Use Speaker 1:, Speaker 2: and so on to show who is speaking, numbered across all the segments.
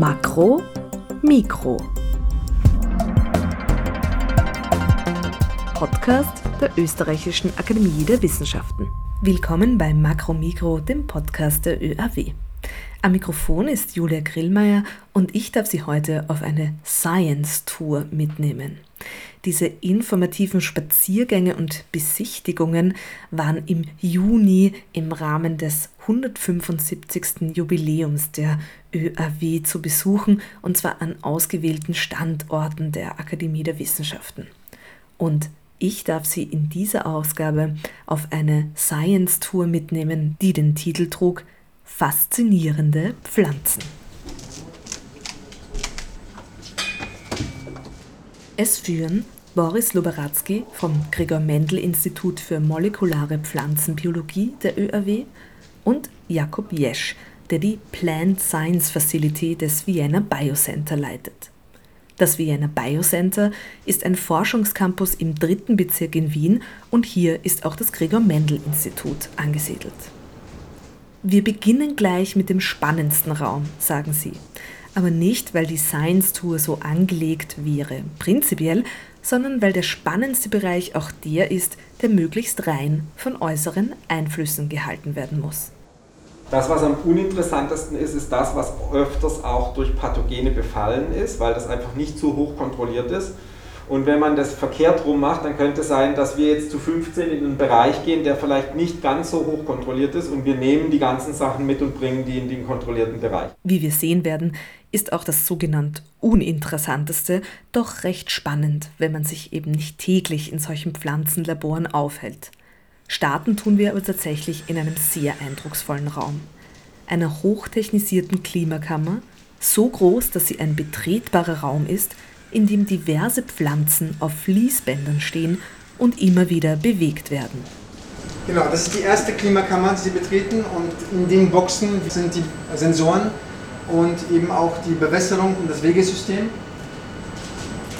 Speaker 1: Makro, Mikro. Podcast der Österreichischen Akademie der Wissenschaften. Willkommen bei Makro Mikro, dem Podcast der ÖAW. Am Mikrofon ist Julia Grillmeier und ich darf Sie heute auf eine Science Tour mitnehmen. Diese informativen Spaziergänge und Besichtigungen waren im Juni im Rahmen des 175. Jubiläums der ÖAW zu besuchen, und zwar an ausgewählten Standorten der Akademie der Wissenschaften. Und ich darf Sie in dieser Ausgabe auf eine Science Tour mitnehmen, die den Titel trug Faszinierende Pflanzen. Es führen Boris Luberatzky vom Gregor Mendel Institut für molekulare Pflanzenbiologie der ÖAW und Jakob Jesch, der die Plant Science Facility des Vienna Biocenter leitet. Das Vienna Biocenter ist ein Forschungscampus im dritten Bezirk in Wien und hier ist auch das Gregor Mendel Institut angesiedelt. Wir beginnen gleich mit dem spannendsten Raum, sagen sie aber nicht, weil die Science Tour so angelegt wäre, prinzipiell, sondern weil der spannendste Bereich auch der ist, der möglichst rein von äußeren Einflüssen gehalten werden muss.
Speaker 2: Das, was am uninteressantesten ist, ist das, was öfters auch durch Pathogene befallen ist, weil das einfach nicht so hoch kontrolliert ist. Und wenn man das verkehrt rum macht, dann könnte es sein, dass wir jetzt zu 15 in einen Bereich gehen, der vielleicht nicht ganz so hoch kontrolliert ist und wir nehmen die ganzen Sachen mit und bringen die in den kontrollierten Bereich.
Speaker 1: Wie wir sehen werden, ist auch das sogenannt uninteressanteste doch recht spannend, wenn man sich eben nicht täglich in solchen Pflanzenlaboren aufhält. Starten tun wir aber tatsächlich in einem sehr eindrucksvollen Raum. Einer hochtechnisierten Klimakammer, so groß, dass sie ein betretbarer Raum ist, in dem diverse Pflanzen auf Fließbändern stehen und immer wieder bewegt werden.
Speaker 3: Genau, das ist die erste Klimakammer, die Sie betreten und in den Boxen sind die Sensoren und eben auch die Bewässerung und das Wegesystem.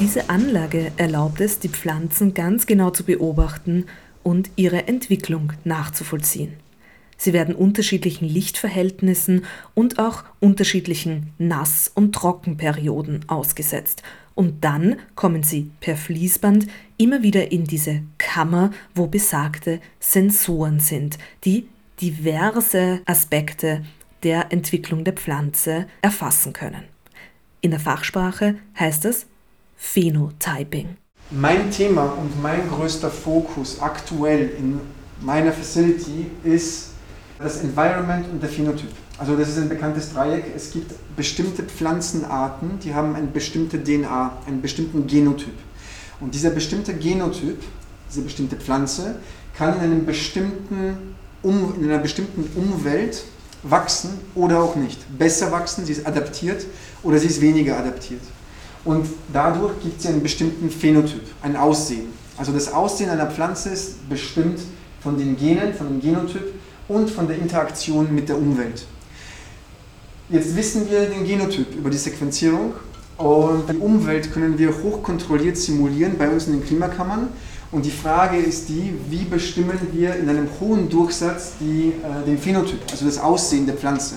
Speaker 1: Diese Anlage erlaubt es, die Pflanzen ganz genau zu beobachten und ihre Entwicklung nachzuvollziehen. Sie werden unterschiedlichen Lichtverhältnissen und auch unterschiedlichen Nass- und Trockenperioden ausgesetzt und dann kommen sie per Fließband immer wieder in diese Kammer, wo besagte Sensoren sind, die diverse Aspekte der Entwicklung der Pflanze erfassen können. In der Fachsprache heißt es Phenotyping.
Speaker 3: Mein Thema und mein größter Fokus aktuell in meiner Facility ist das Environment und der Phänotyp. Also das ist ein bekanntes Dreieck. Es gibt bestimmte Pflanzenarten, die haben eine bestimmte DNA, einen bestimmten Genotyp. Und dieser bestimmte Genotyp, diese bestimmte Pflanze, kann in, einem bestimmten um, in einer bestimmten Umwelt wachsen oder auch nicht. Besser wachsen, sie ist adaptiert oder sie ist weniger adaptiert. Und dadurch gibt sie einen bestimmten Phänotyp, ein Aussehen. Also das Aussehen einer Pflanze ist bestimmt von den Genen, von dem Genotyp und von der Interaktion mit der Umwelt. Jetzt wissen wir den Genotyp über die Sequenzierung und die Umwelt können wir hochkontrolliert simulieren bei uns in den Klimakammern. Und die Frage ist die, wie bestimmen wir in einem hohen Durchsatz die, äh, den Phänotyp, also das Aussehen der Pflanze.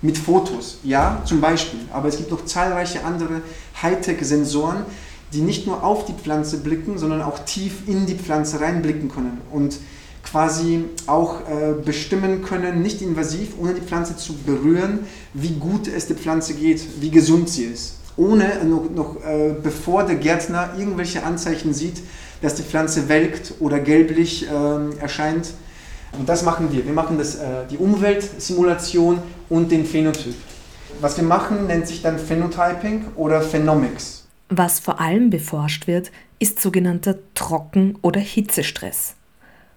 Speaker 3: Mit Fotos, ja, zum Beispiel. Aber es gibt noch zahlreiche andere Hightech-Sensoren, die nicht nur auf die Pflanze blicken, sondern auch tief in die Pflanze reinblicken können. Und quasi auch äh, bestimmen können, nicht invasiv, ohne die Pflanze zu berühren, wie gut es der Pflanze geht, wie gesund sie ist. Ohne noch, noch äh, bevor der Gärtner irgendwelche Anzeichen sieht, dass die Pflanze welkt oder gelblich äh, erscheint. Und das machen wir. Wir machen das, äh, die Umweltsimulation und den Phänotyp. Was wir machen, nennt sich dann Phenotyping oder Phenomics.
Speaker 1: Was vor allem beforscht wird, ist sogenannter Trocken- oder Hitzestress.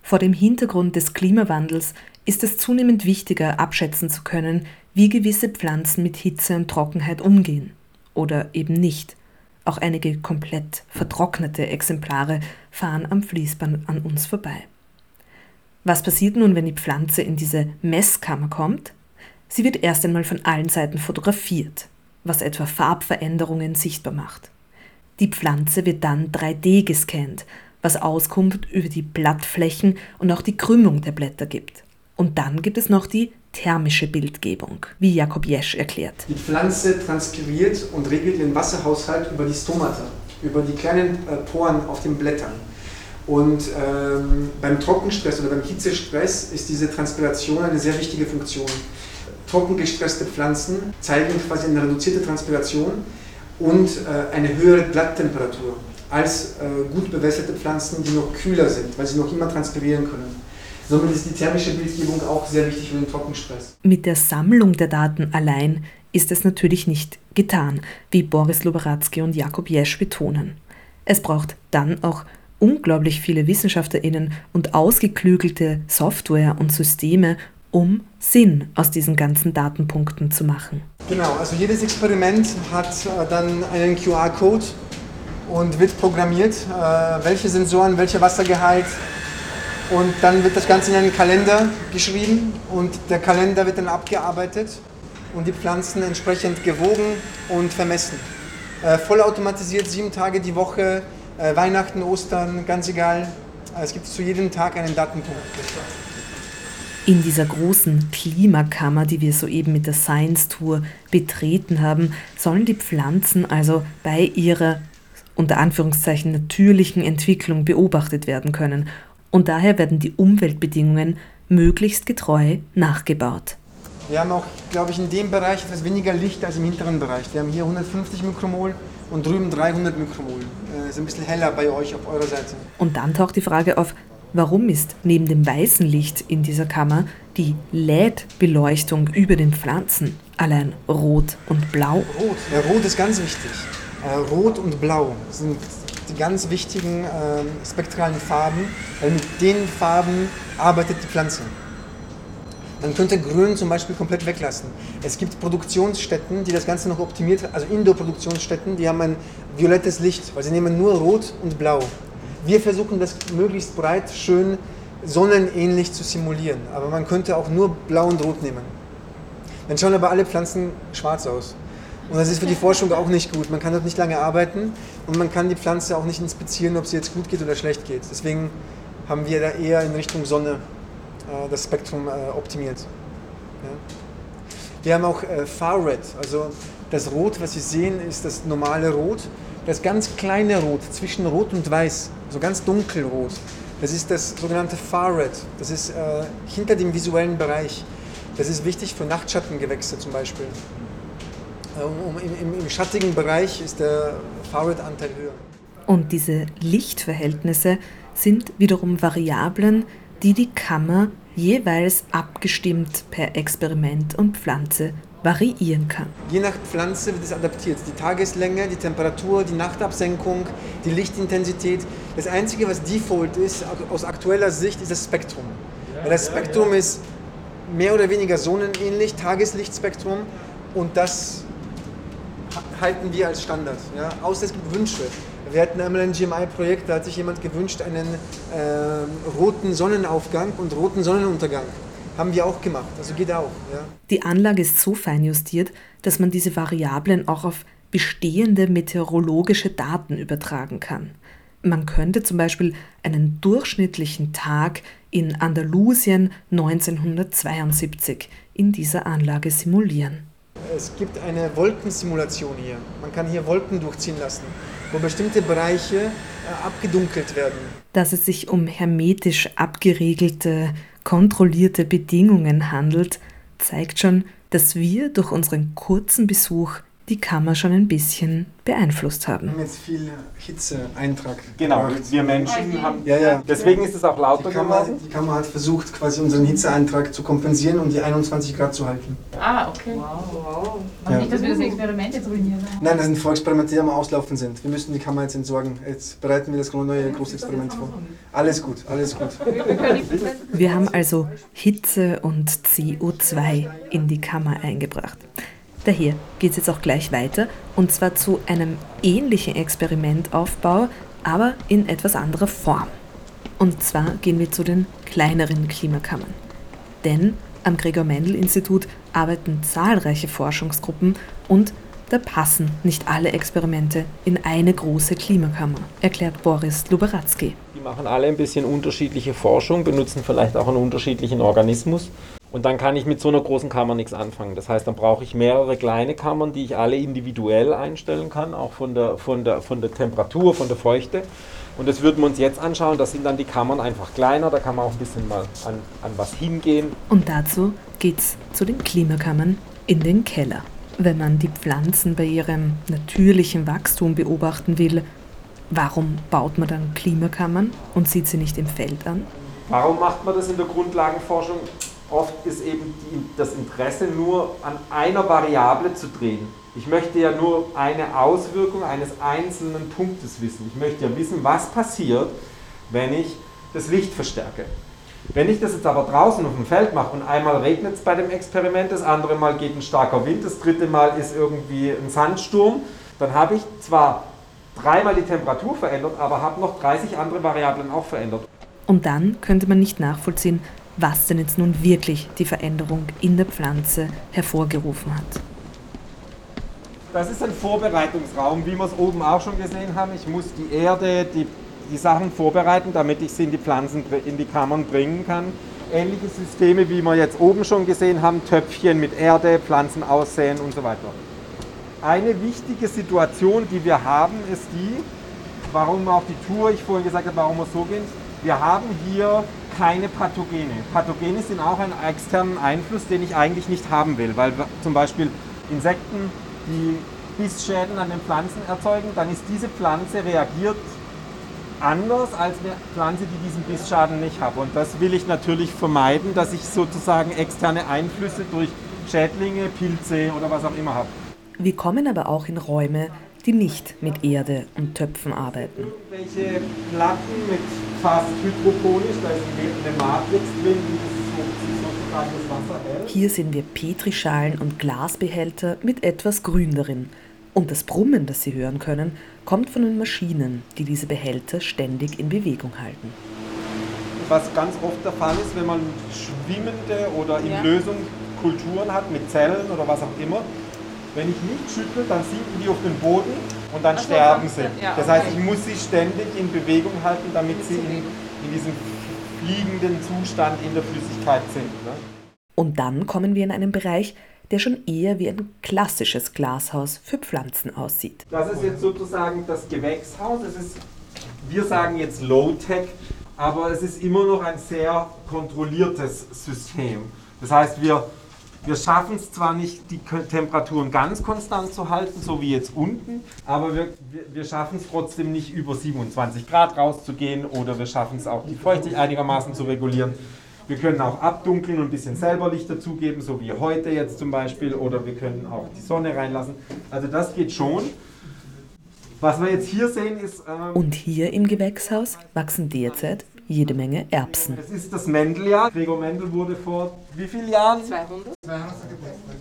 Speaker 1: Vor dem Hintergrund des Klimawandels ist es zunehmend wichtiger, abschätzen zu können, wie gewisse Pflanzen mit Hitze und Trockenheit umgehen. Oder eben nicht. Auch einige komplett vertrocknete Exemplare fahren am Fließband an uns vorbei. Was passiert nun, wenn die Pflanze in diese Messkammer kommt? Sie wird erst einmal von allen Seiten fotografiert, was etwa Farbveränderungen sichtbar macht. Die Pflanze wird dann 3D gescannt, was Auskunft über die Blattflächen und auch die Krümmung der Blätter gibt. Und dann gibt es noch die thermische Bildgebung, wie Jakob Jesch erklärt.
Speaker 3: Die Pflanze transpiriert und regelt ihren Wasserhaushalt über die Stomata, über die kleinen äh, Poren auf den Blättern. Und ähm, beim Trockenstress oder beim Hitzestress ist diese Transpiration eine sehr wichtige Funktion. Trockengestresste Pflanzen zeigen quasi eine reduzierte Transpiration und äh, eine höhere Blatttemperatur als äh, gut bewässerte Pflanzen, die noch kühler sind, weil sie noch immer transpirieren können. Somit ist die thermische Bildgebung auch sehr wichtig für den Trockenstress.
Speaker 1: Mit der Sammlung der Daten allein ist es natürlich nicht getan, wie Boris Luberatzky und Jakob Jesch betonen. Es braucht dann auch unglaublich viele WissenschaftlerInnen und ausgeklügelte Software und Systeme, um Sinn aus diesen ganzen Datenpunkten zu machen.
Speaker 3: Genau, also jedes Experiment hat äh, dann einen QR-Code und wird programmiert, äh, welche Sensoren, welcher Wassergehalt und dann wird das Ganze in einen Kalender geschrieben und der Kalender wird dann abgearbeitet und die Pflanzen entsprechend gewogen und vermessen. Äh, vollautomatisiert, sieben Tage die Woche, äh, Weihnachten, Ostern, ganz egal. Äh, es gibt zu jedem Tag einen Datenpunkt.
Speaker 1: In dieser großen Klimakammer, die wir soeben mit der Science Tour betreten haben, sollen die Pflanzen also bei ihrer unter Anführungszeichen natürlichen Entwicklung beobachtet werden können und daher werden die Umweltbedingungen möglichst getreu nachgebaut.
Speaker 3: Wir haben auch, glaube ich, in dem Bereich etwas weniger Licht als im hinteren Bereich. Wir haben hier 150 Mikromol und drüben 300 Mikromol. Äh, ist ein bisschen heller bei euch auf eurer Seite.
Speaker 1: Und dann taucht die Frage auf, warum ist neben dem weißen Licht in dieser Kammer die LED-Beleuchtung über den Pflanzen allein rot und blau?
Speaker 3: Rot, ja, rot ist ganz wichtig. Äh, rot und blau sind die ganz wichtigen äh, spektralen Farben, weil mit den Farben arbeitet die Pflanze. Man könnte Grün zum Beispiel komplett weglassen. Es gibt Produktionsstätten, die das Ganze noch optimiert, also Indoor-Produktionsstätten, die haben ein violettes Licht, weil sie nehmen nur Rot und Blau. Wir versuchen das möglichst breit, schön sonnenähnlich zu simulieren, aber man könnte auch nur Blau und Rot nehmen. Dann schauen aber alle Pflanzen schwarz aus. Und das ist für die Forschung auch nicht gut. Man kann dort nicht lange arbeiten und man kann die Pflanze auch nicht inspizieren, ob sie jetzt gut geht oder schlecht geht. Deswegen haben wir da eher in Richtung Sonne äh, das Spektrum äh, optimiert. Ja. Wir haben auch äh, Far Red, also das Rot, was Sie sehen, ist das normale Rot. Das ganz kleine Rot zwischen Rot und Weiß, so ganz dunkelrot, das ist das sogenannte Far Red. Das ist äh, hinter dem visuellen Bereich. Das ist wichtig für Nachtschattengewächse zum Beispiel. Um, im, im, schattigen Bereich ist der Far-Red-Anteil höher.
Speaker 1: Und diese Lichtverhältnisse sind wiederum Variablen, die die Kammer jeweils abgestimmt per Experiment und Pflanze variieren kann.
Speaker 3: Je nach Pflanze wird es adaptiert. Die Tageslänge, die Temperatur, die Nachtabsenkung, die Lichtintensität. Das Einzige, was default ist aus aktueller Sicht, ist das Spektrum. Weil das Spektrum ist mehr oder weniger sonnenähnlich, Tageslichtspektrum. Und das halten wir als Standard. Ja? Außer es gibt Wünsche. Wir hatten einmal ein GMI-Projekt, da hat sich jemand gewünscht, einen äh, roten Sonnenaufgang und roten Sonnenuntergang. Haben wir auch gemacht, also geht auch. Ja?
Speaker 1: Die Anlage ist so fein justiert, dass man diese Variablen auch auf bestehende meteorologische Daten übertragen kann. Man könnte zum Beispiel einen durchschnittlichen Tag in Andalusien 1972 in dieser Anlage simulieren.
Speaker 3: Es gibt eine Wolkensimulation hier. Man kann hier Wolken durchziehen lassen, wo bestimmte Bereiche äh, abgedunkelt werden.
Speaker 1: Dass es sich um hermetisch abgeriegelte, kontrollierte Bedingungen handelt, zeigt schon, dass wir durch unseren kurzen Besuch die Kammer schon ein bisschen beeinflusst haben.
Speaker 3: Wir haben jetzt viel Hitzeeintrag.
Speaker 2: Genau, gemacht. wir Menschen haben. Ja, ja. Deswegen ist es auch lauter
Speaker 3: die Kammer, geworden. Die Kammer hat versucht, quasi unseren Hitzeeintrag zu kompensieren und die 21 Grad zu halten.
Speaker 4: Ah, okay. Wow, wow. Und ja. nicht, dass wir das Experiment jetzt ruinieren.
Speaker 3: Nein, das sind Vorexperimente, die am Auslaufen sind. Wir müssen die Kammer jetzt entsorgen. Jetzt bereiten wir das neue große Experiment vor. Alles gut, alles gut.
Speaker 1: Wir haben also Hitze und CO2 in die Kammer eingebracht. Daher geht es jetzt auch gleich weiter und zwar zu einem ähnlichen Experimentaufbau, aber in etwas anderer Form. Und zwar gehen wir zu den kleineren Klimakammern. Denn am Gregor Mendel Institut arbeiten zahlreiche Forschungsgruppen und da passen nicht alle Experimente in eine große Klimakammer, erklärt Boris Luberatzky.
Speaker 2: Die machen alle ein bisschen unterschiedliche Forschung, benutzen vielleicht auch einen unterschiedlichen Organismus Und dann kann ich mit so einer großen Kammer nichts anfangen. Das heißt, dann brauche ich mehrere kleine Kammern, die ich alle individuell einstellen kann, auch von der, von der, von der Temperatur, von der Feuchte. Und das würden wir uns jetzt anschauen. Das sind dann die Kammern einfach kleiner. Da kann man auch ein bisschen mal an, an was hingehen.
Speaker 1: Und dazu geht's zu den Klimakammern in den Keller. Wenn man die Pflanzen bei ihrem natürlichen Wachstum beobachten will, warum baut man dann Klimakammern und sieht sie nicht im Feld an?
Speaker 2: Warum macht man das in der Grundlagenforschung? Oft ist eben die, das Interesse nur an einer Variable zu drehen. Ich möchte ja nur eine Auswirkung eines einzelnen Punktes wissen. Ich möchte ja wissen, was passiert, wenn ich das Licht verstärke. Wenn ich das jetzt aber draußen auf dem Feld mache und einmal regnet es bei dem Experiment, das andere Mal geht ein starker Wind, das dritte Mal ist irgendwie ein Sandsturm, dann habe ich zwar dreimal die Temperatur verändert, aber habe noch 30 andere Variablen auch verändert.
Speaker 1: Und dann könnte man nicht nachvollziehen, was denn jetzt nun wirklich die Veränderung in der Pflanze hervorgerufen hat.
Speaker 2: Das ist ein Vorbereitungsraum, wie wir es oben auch schon gesehen haben. Ich muss die Erde, die, die Sachen vorbereiten, damit ich sie in die Pflanzen, in die Kammern bringen kann. Ähnliche Systeme, wie wir jetzt oben schon gesehen haben, Töpfchen mit Erde, Pflanzen aussäen und so weiter. Eine wichtige Situation, die wir haben, ist die, warum auch die Tour, ich vorhin gesagt habe, warum wir so gehen. Wir haben hier keine Pathogene. Pathogene sind auch ein externen Einfluss, den ich eigentlich nicht haben will, weil zum Beispiel Insekten, die Bissschäden an den Pflanzen erzeugen, dann ist diese Pflanze reagiert anders als eine Pflanze, die diesen Bissschaden nicht hat. Und das will ich natürlich vermeiden, dass ich sozusagen externe Einflüsse durch Schädlinge, Pilze oder was auch immer habe.
Speaker 1: Wir kommen aber auch in Räume, die nicht mit Erde und Töpfen arbeiten.
Speaker 2: Irgendwelche Platten mit fast hydroponisch, da ist eine Matrix drin, die sozusagen das Wasser hält.
Speaker 1: Hier sehen wir Petrischalen und Glasbehälter mit etwas Grün darin. Und das Brummen, das Sie hören können, kommt von den Maschinen, die diese Behälter ständig in Bewegung halten.
Speaker 2: Was ganz oft der Fall ist, wenn man schwimmende oder in
Speaker 4: Ja.
Speaker 2: Lösung Kulturen hat, mit Zellen oder was auch immer, wenn ich nicht schüttle, dann sinken die auf den Boden und dann
Speaker 4: so,
Speaker 2: sterben sie.
Speaker 4: ja,
Speaker 2: das heißt,
Speaker 4: okay.
Speaker 2: ich muss sie ständig in Bewegung halten, damit sie in, in diesem fliegenden Zustand in der Flüssigkeit sind. Ne?
Speaker 1: Und dann kommen wir in einen Bereich, der schon eher wie ein klassisches Glashaus für Pflanzen aussieht.
Speaker 2: Das ist jetzt sozusagen das Gewächshaus. Es ist, wir sagen jetzt Low-Tech, aber es ist immer noch ein sehr kontrolliertes System. Das heißt, wir, wir schaffen es zwar nicht, die Temperaturen ganz konstant zu halten, so wie jetzt unten, aber wir, wir, wir schaffen es trotzdem nicht über 27 Grad rauszugehen oder wir schaffen es auch, die Feuchtigkeit einigermaßen zu regulieren. Wir können auch abdunkeln und ein bisschen selber Licht dazugeben, so wie heute jetzt zum Beispiel, oder wir können auch die Sonne reinlassen. Also das geht schon. Was wir jetzt hier sehen, ist, ähm,
Speaker 1: Und hier im Gewächshaus wachsen derzeit jede Menge Erbsen.
Speaker 2: es ist das Mendeljahr. Gregor Mendel wurde vor wie vielen Jahren?
Speaker 4: 200?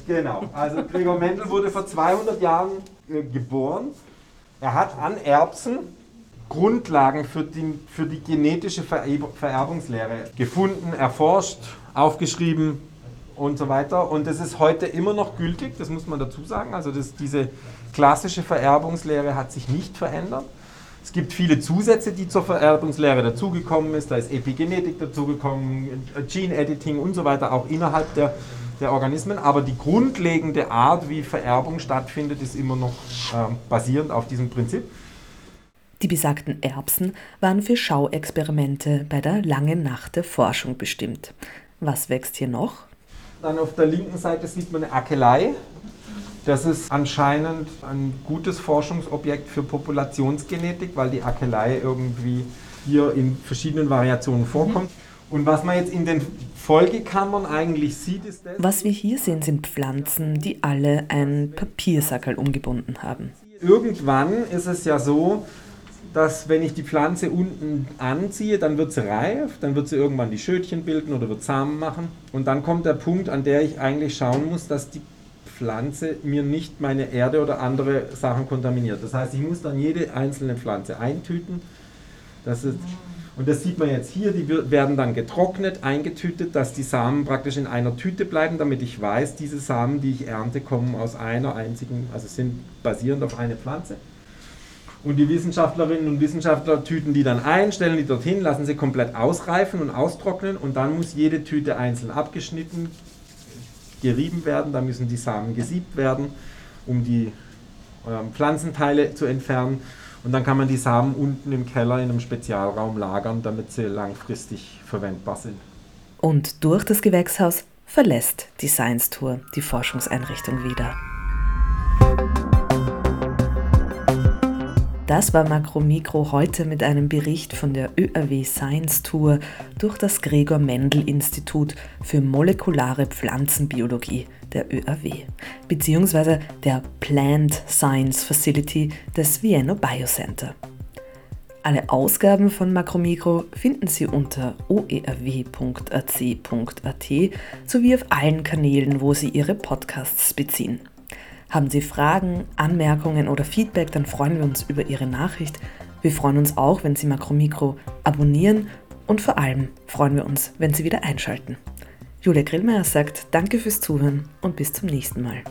Speaker 2: Genau, also Gregor Mendel wurde vor 200 Jahren äh, geboren. Er hat an Erbsen Grundlagen für die, für die genetische Vererbungslehre gefunden, erforscht, aufgeschrieben und so weiter. Und das ist heute immer noch gültig, das muss man dazu sagen. Also das, diese klassische Vererbungslehre hat sich nicht verändert. Es gibt viele Zusätze, die zur Vererbungslehre dazugekommen ist. Da ist Epigenetik dazugekommen, Gene Editing und so weiter, auch innerhalb der, der Organismen. Aber die grundlegende Art, wie Vererbung stattfindet, ist immer noch ähm, basierend auf diesem Prinzip.
Speaker 1: Die besagten Erbsen waren für Schauexperimente bei der langen Nacht der Forschung bestimmt. Was wächst hier noch?
Speaker 2: Dann auf der linken Seite sieht man eine Akelei. Das ist anscheinend ein gutes Forschungsobjekt für Populationsgenetik, weil die Akelei irgendwie hier in verschiedenen Variationen vorkommt. Und was man jetzt in den Folgekammern eigentlich sieht, ist das.
Speaker 1: Was wir hier sehen, sind Pflanzen, die alle ein Papiersackerl umgebunden haben.
Speaker 2: Irgendwann ist es ja so, dass wenn ich die Pflanze unten anziehe, dann wird sie reif, dann wird sie irgendwann die Schötchen bilden oder wird Samen machen. Und dann kommt der Punkt, an der ich eigentlich schauen muss, dass die Pflanze mir nicht meine Erde oder andere Sachen kontaminiert. Das heißt, ich muss dann jede einzelne Pflanze eintüten. Das ist, und das sieht man jetzt hier, die werden dann getrocknet, eingetütet, dass die Samen praktisch in einer Tüte bleiben, damit ich weiß, diese Samen, die ich ernte, kommen aus einer einzigen, also sind basierend auf eine Pflanze. Und die Wissenschaftlerinnen und Wissenschaftler tüten die dann ein, stellen die dorthin, lassen sie komplett ausreifen und austrocknen und dann muss jede Tüte einzeln abgeschnitten, gerieben werden, da müssen die Samen gesiebt werden, um die äh, Pflanzenteile zu entfernen. Und dann kann man die Samen unten im Keller in einem Spezialraum lagern, damit sie langfristig verwendbar sind.
Speaker 1: Und durch das Gewächshaus verlässt die Science Tour die Forschungseinrichtung wieder. Das war Makromikro heute mit einem Bericht von der ÖRW Science Tour durch das Gregor Mendel Institut für molekulare Pflanzenbiologie der ÖRW bzw. der Plant Science Facility des Vienna Biocenter. Alle Ausgaben von Makromikro finden Sie unter oerw.ac.at sowie auf allen Kanälen, wo Sie Ihre Podcasts beziehen. Haben Sie Fragen, Anmerkungen oder Feedback, dann freuen wir uns über Ihre Nachricht. Wir freuen uns auch, wenn Sie Makromikro abonnieren und vor allem freuen wir uns, wenn Sie wieder einschalten. Julia Grillmeier sagt Danke fürs Zuhören und bis zum nächsten Mal.